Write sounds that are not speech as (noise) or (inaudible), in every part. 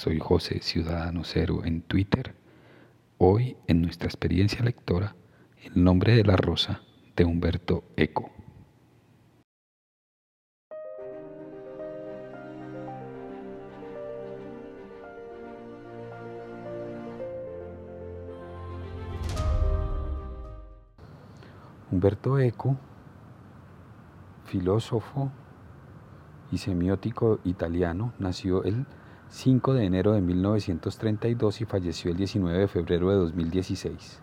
Soy José Ciudadano Cero en Twitter. Hoy en nuestra experiencia lectora, El nombre de la rosa de Humberto Eco. Humberto Eco, filósofo y semiótico italiano, nació el 5 de enero de 1932 y falleció el 19 de febrero de 2016.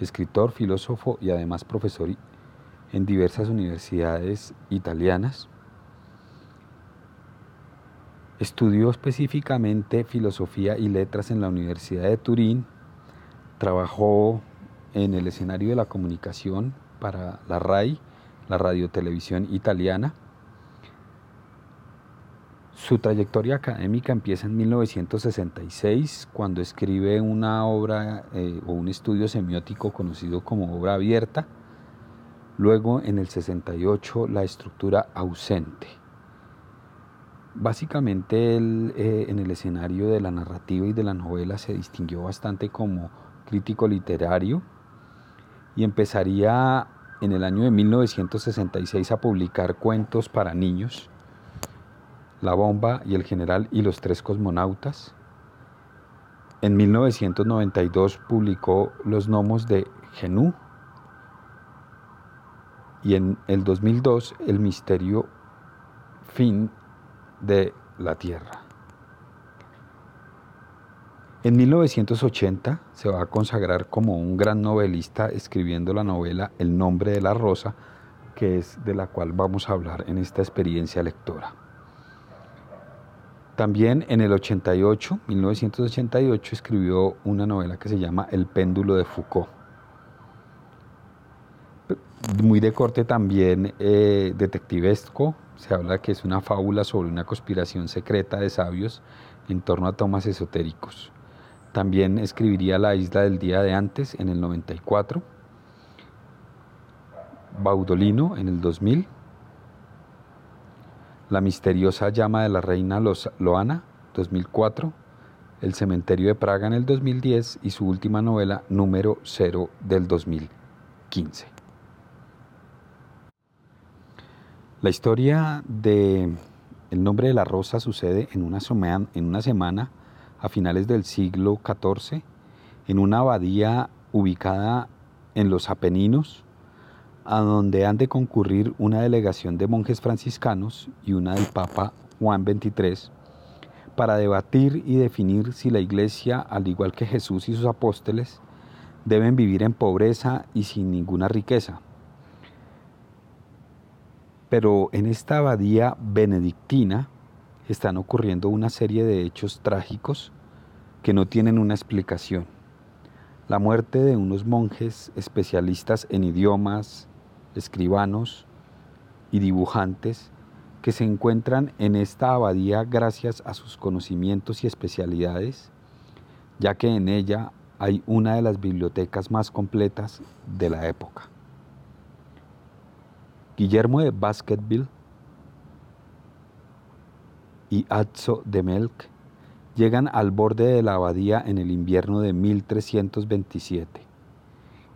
Escritor, filósofo y además profesor en diversas universidades italianas. Estudió específicamente filosofía y letras en la Universidad de Turín. Trabajó en el escenario de la comunicación para la RAI, la radiotelevisión italiana su trayectoria académica empieza en 1966, cuando escribe una obra eh, o un estudio semiótico conocido como obra abierta. Luego, en el 68, la estructura ausente. Básicamente, eh, en el escenario de la narrativa y de la novela se distinguió bastante como crítico literario y empezaría en el año de 1966 a publicar cuentos para niños la bomba y el general y los tres cosmonautas. En 1992 publicó Los gnomos de Genú y en el 2002 El misterio fin de la Tierra. En 1980 se va a consagrar como un gran novelista escribiendo la novela El nombre de la rosa, que es de la cual vamos a hablar en esta experiencia lectora. También en el 88, 1988, escribió una novela que se llama El péndulo de Foucault. Muy de corte también eh, detectivesco, se habla que es una fábula sobre una conspiración secreta de sabios en torno a tomas esotéricos. También escribiría La isla del día de antes en el 94, Baudolino en el 2000, la misteriosa llama de la reina Loana, 2004, El cementerio de Praga en el 2010 y su última novela, Número 0 del 2015. La historia de El nombre de la rosa sucede en una, en una semana a finales del siglo XIV en una abadía ubicada en los Apeninos, a donde han de concurrir una delegación de monjes franciscanos y una del Papa Juan XXIII para debatir y definir si la Iglesia, al igual que Jesús y sus apóstoles, deben vivir en pobreza y sin ninguna riqueza. Pero en esta abadía benedictina están ocurriendo una serie de hechos trágicos que no tienen una explicación. La muerte de unos monjes especialistas en idiomas, escribanos y dibujantes que se encuentran en esta abadía gracias a sus conocimientos y especialidades, ya que en ella hay una de las bibliotecas más completas de la época. Guillermo de Baskerville y Azzo de Melk llegan al borde de la abadía en el invierno de 1327.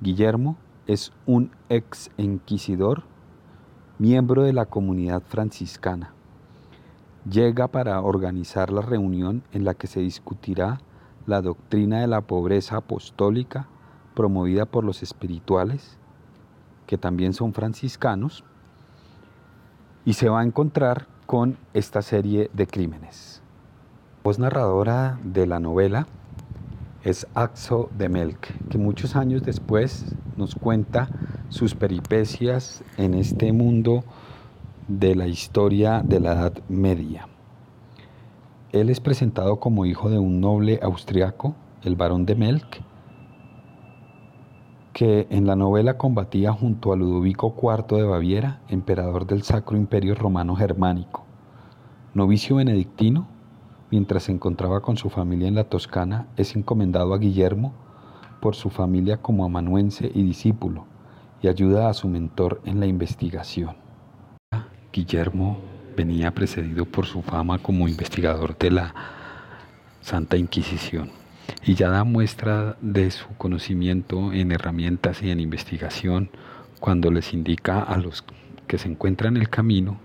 Guillermo es un ex inquisidor, miembro de la comunidad franciscana. Llega para organizar la reunión en la que se discutirá la doctrina de la pobreza apostólica promovida por los espirituales, que también son franciscanos, y se va a encontrar con esta serie de crímenes. Voz narradora de la novela es Axo de Melk, que muchos años después nos cuenta sus peripecias en este mundo de la historia de la Edad Media. Él es presentado como hijo de un noble austriaco, el barón de Melk, que en la novela combatía junto a Ludovico IV de Baviera, emperador del Sacro Imperio Romano Germánico. Novicio benedictino, mientras se encontraba con su familia en la Toscana, es encomendado a Guillermo por su familia como amanuense y discípulo, y ayuda a su mentor en la investigación. Guillermo venía precedido por su fama como investigador de la Santa Inquisición y ya da muestra de su conocimiento en herramientas y en investigación cuando les indica a los que se encuentran en el camino,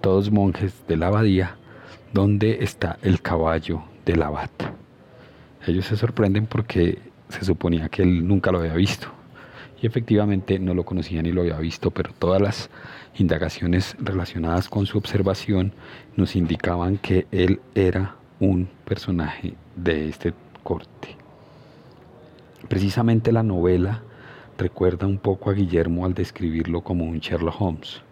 todos monjes de la abadía, dónde está el caballo del abad. Ellos se sorprenden porque se suponía que él nunca lo había visto. Y efectivamente no lo conocía ni lo había visto, pero todas las indagaciones relacionadas con su observación nos indicaban que él era un personaje de este corte. Precisamente la novela recuerda un poco a Guillermo al describirlo como un Sherlock Holmes.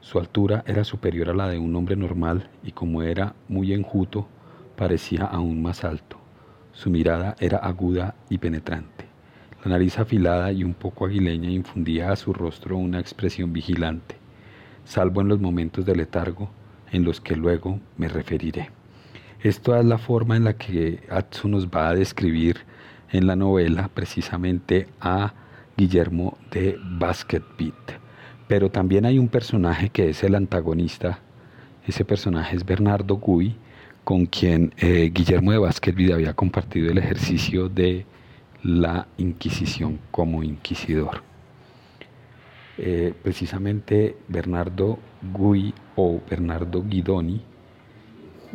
Su altura era superior a la de un hombre normal y como era muy enjuto, parecía aún más alto. Su mirada era aguda y penetrante. La nariz afilada y un poco aguileña infundía a su rostro una expresión vigilante, salvo en los momentos de letargo en los que luego me referiré. Esto es la forma en la que Atsu nos va a describir en la novela precisamente a Guillermo de Basket Beat. Pero también hay un personaje que es el antagonista. Ese personaje es Bernardo Gui, con quien eh, Guillermo de Beat había compartido el ejercicio de la Inquisición como inquisidor. Eh, precisamente Bernardo Gui o Bernardo Guidoni,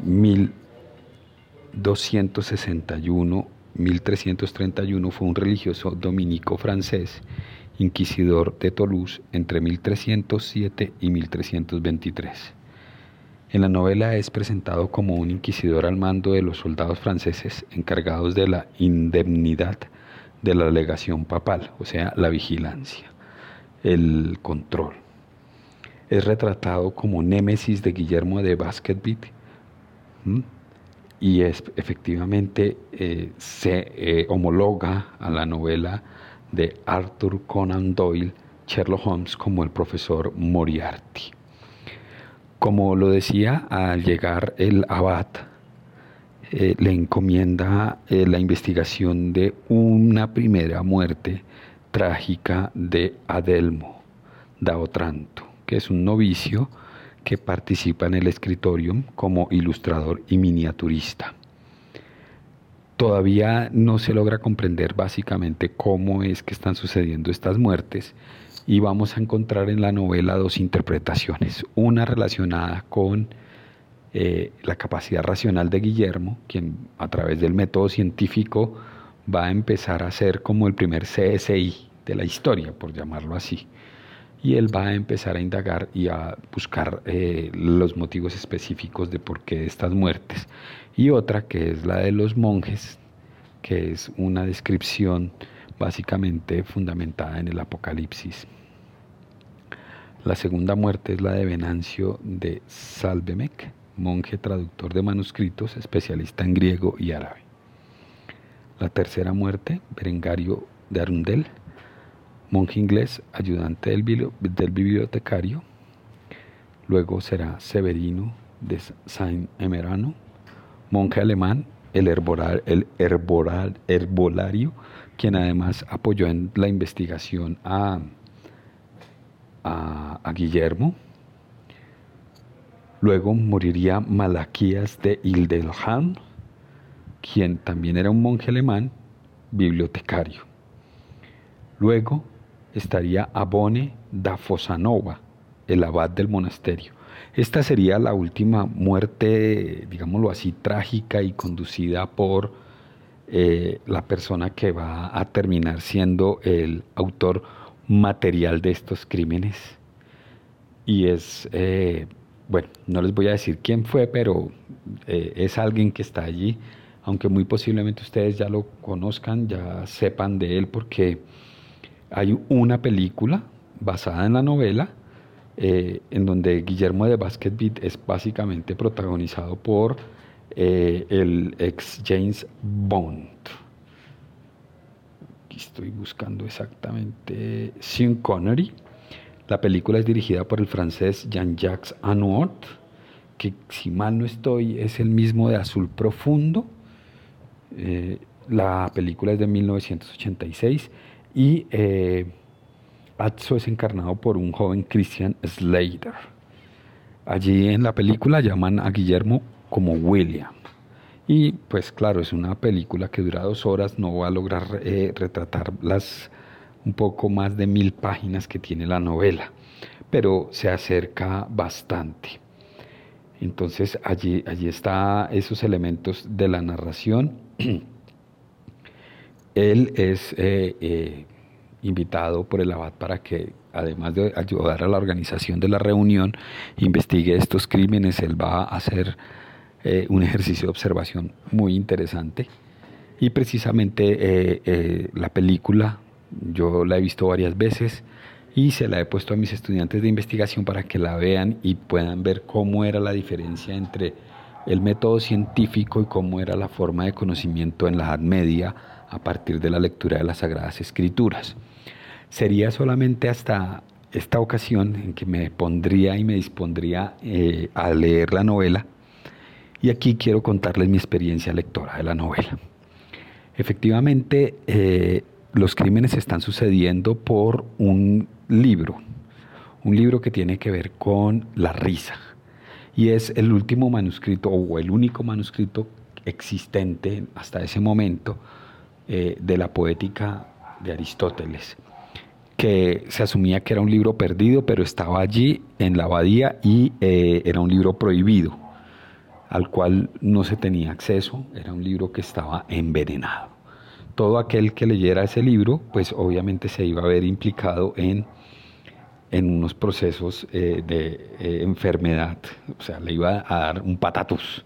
mil 261-1331 fue un religioso dominico francés, inquisidor de Toulouse entre 1307 y 1323. En la novela es presentado como un inquisidor al mando de los soldados franceses encargados de la indemnidad de la legación papal, o sea, la vigilancia, el control. Es retratado como némesis de Guillermo de Baskerville, y es, efectivamente eh, se eh, homologa a la novela de Arthur Conan Doyle, Sherlock Holmes, como el profesor Moriarty. Como lo decía, al llegar el abad, eh, le encomienda la investigación de una primera muerte trágica de Adelmo da Otranto, que es un novicio que participa en el escritorium como ilustrador y miniaturista. Todavía no se logra comprender básicamente cómo es que están sucediendo estas muertes y vamos a encontrar en la novela dos interpretaciones, una relacionada con eh, la capacidad racional de Guillermo, quien a través del método científico va a empezar a ser como el primer CSI de la historia, por llamarlo así y él va a empezar a indagar y a buscar eh, los motivos específicos de por qué estas muertes. Y otra que es la de los monjes, que es una descripción básicamente fundamentada en el Apocalipsis. La segunda muerte es la de Venancio de Salvemec, monje traductor de manuscritos, especialista en griego y árabe. La tercera muerte, Berengario de Arundel, monje inglés, ayudante del, bibliotecario. Luego será Severino de Saint Emerano, monje alemán, el, el herbolario, quien además apoyó en la investigación a, a, Guillermo. Luego moriría Malaquías de Ildelhan, quien también era un monje alemán, bibliotecario. Luego estaría Abone da Fosanova, el abad del monasterio. Esta sería la última muerte, digámoslo así, trágica y conducida por eh, la persona que va a terminar siendo el autor material de estos crímenes. Y es, eh, bueno, no les voy a decir quién fue, pero eh, es alguien que está allí aunque muy posiblemente ustedes ya lo conozcan, ya sepan de él, porque hay una película basada en la novela, eh, en donde Guillermo de Basket es básicamente protagonizado por eh, el ex James Bond. Aquí estoy buscando exactamente Sean Connery. La película es dirigida por el francés Jean-Jacques Anouart, que si mal no estoy es el mismo de Azul Profundo. Eh, la película es de 1986 y eh, Atzo es encarnado por un joven Christian Slater. Allí en la película llaman a Guillermo como William. Y pues claro, es una película que dura dos horas, no va a lograr eh, retratar las un poco más de mil páginas que tiene la novela, pero se acerca bastante. Entonces allí, allí están esos elementos de la narración. (clears throat) Él es eh, eh, invitado por el abad para que, además de ayudar a la organización de la reunión, investigue estos crímenes. Él va a hacer eh, un ejercicio de observación muy interesante. Y precisamente la película, yo la he visto varias veces, y se la he puesto a mis estudiantes de investigación para que la vean y puedan ver cómo era la diferencia entre el método científico y cómo era la forma de conocimiento en la Edad Media a partir de la lectura de las Sagradas Escrituras. Sería solamente hasta esta ocasión en que me pondría y me dispondría eh, a leer la novela y aquí quiero contarles mi experiencia lectora de la novela. Efectivamente, eh, los crímenes están sucediendo por un libro, un libro que tiene que ver con la risa. Y es el último manuscrito o el único manuscrito existente hasta ese momento eh, de la poética de Aristóteles, que se asumía que era un libro perdido, pero estaba allí en la abadía y eh, era un libro prohibido, al cual no se tenía acceso, era un libro que estaba envenenado. Todo aquel que leyera ese libro, pues obviamente se iba a ver implicado en en unos procesos eh, de enfermedad, o sea, le iba a dar un patatus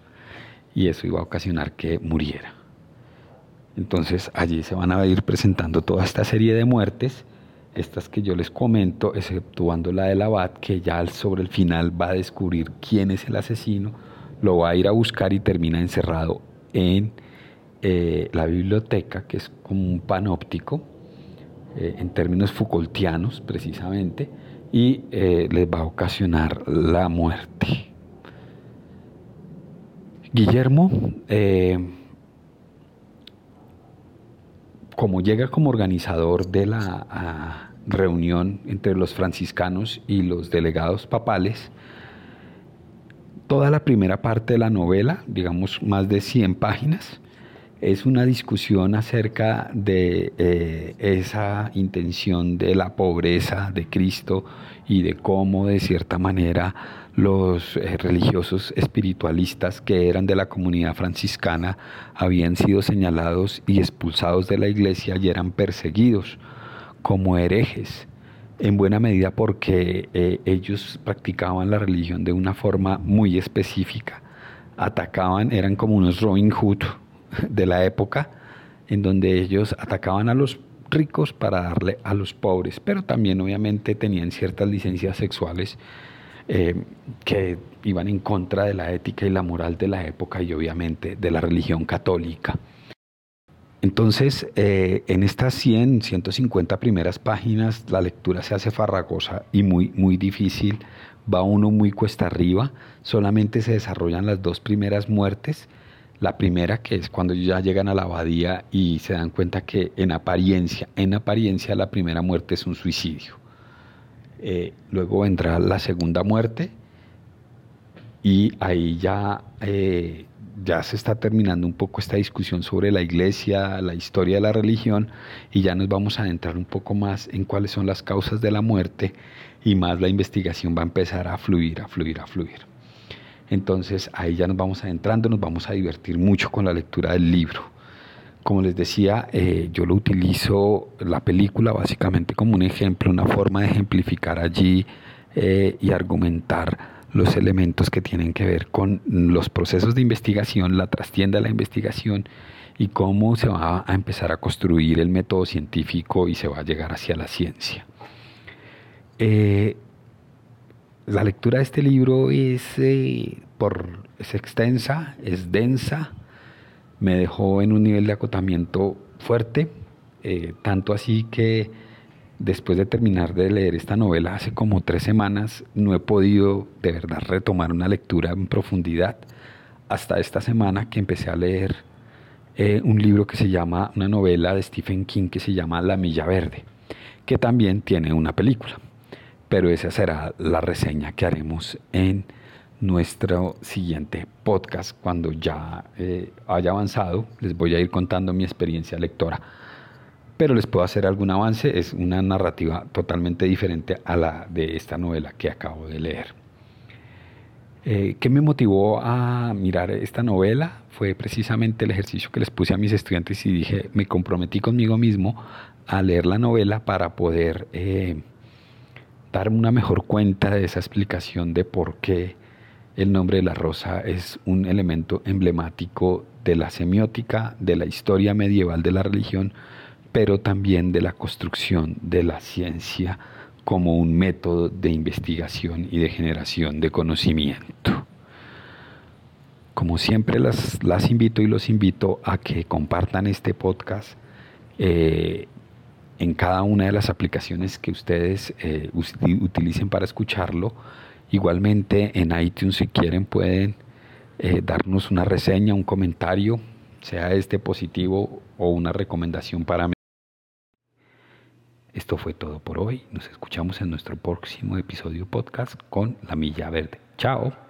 y eso iba a ocasionar que muriera. Entonces allí se van a ir presentando toda esta serie de muertes, estas que yo les comento, exceptuando la del abad, que ya sobre el final va a descubrir quién es el asesino, lo va a ir a buscar y termina encerrado en eh, la biblioteca, que es como un panóptico, en términos Foucaultianos precisamente, y eh, les va a ocasionar la muerte. Guillermo, eh, como llega como organizador de la reunión entre los franciscanos y los delegados papales, toda la primera parte de la novela, digamos más de 100 páginas, es una discusión acerca de eh, esa intención de la pobreza de Cristo y de cómo de cierta manera los eh, religiosos espiritualistas que eran de la comunidad franciscana habían sido señalados y expulsados de la iglesia y eran perseguidos como herejes, en buena medida porque eh, ellos practicaban la religión de una forma muy específica, atacaban, eran como unos Robin Hood, de la época en donde ellos atacaban a los ricos para darle a los pobres, pero también obviamente tenían ciertas licencias sexuales eh, que iban en contra de la ética y la moral de la época y obviamente de la religión católica. Entonces, eh, en estas 100, 150 primeras páginas, la lectura se hace farragosa y muy, muy difícil, va uno muy cuesta arriba, solamente se desarrollan las dos primeras muertes, la primera, que es cuando ya llegan a la abadía y se dan cuenta que en apariencia, en apariencia la primera muerte es un suicidio. Eh, luego vendrá la segunda muerte y ahí ya, eh, ya se está terminando un poco esta discusión sobre la iglesia, la historia de la religión y ya nos vamos a adentrar un poco más en cuáles son las causas de la muerte y más la investigación va a empezar a fluir, a fluir, a fluir. Entonces ahí ya nos vamos adentrando, nos vamos a divertir mucho con la lectura del libro. Como les decía, eh, yo lo utilizo la película básicamente como un ejemplo, una forma de ejemplificar allí eh, y argumentar los elementos que tienen que ver con los procesos de investigación, la trastienda de la investigación y cómo se va a empezar a construir el método científico y se va a llegar hacia la ciencia. Eh, la lectura de este libro es, eh, por, es extensa, es densa, me dejó en un nivel de acotamiento fuerte, eh, tanto así que después de terminar de leer esta novela hace como tres semanas, no he podido de verdad retomar una lectura en profundidad hasta esta semana que empecé a leer eh, un libro que se llama, una novela de Stephen King que se llama La Milla Verde, que también tiene una película. Pero esa será la reseña que haremos en nuestro siguiente podcast cuando ya eh, haya avanzado. Les voy a ir contando mi experiencia lectora pero les puedo hacer algún avance. Es una narrativa totalmente diferente a la de esta novela que acabo de leer. Eh, ¿Qué me motivó a mirar esta novela? Fue precisamente el ejercicio que les puse a mis estudiantes y dije, me comprometí conmigo mismo a leer la novela para poder eh, darme una mejor cuenta de esa explicación de por qué el nombre de la rosa es un elemento emblemático de la semiótica, de la historia medieval de la religión, pero también de la construcción de la ciencia como un método de investigación y de generación de conocimiento. Como siempre las, las invito y los invito a que compartan este podcast eh, en cada una de las aplicaciones que ustedes eh, utilicen para escucharlo. Igualmente en iTunes si quieren pueden eh, darnos una reseña, un comentario, sea este positivo o una recomendación para mí. Esto fue todo por hoy. Nos escuchamos en nuestro próximo episodio podcast con La Milla Verde. Chao.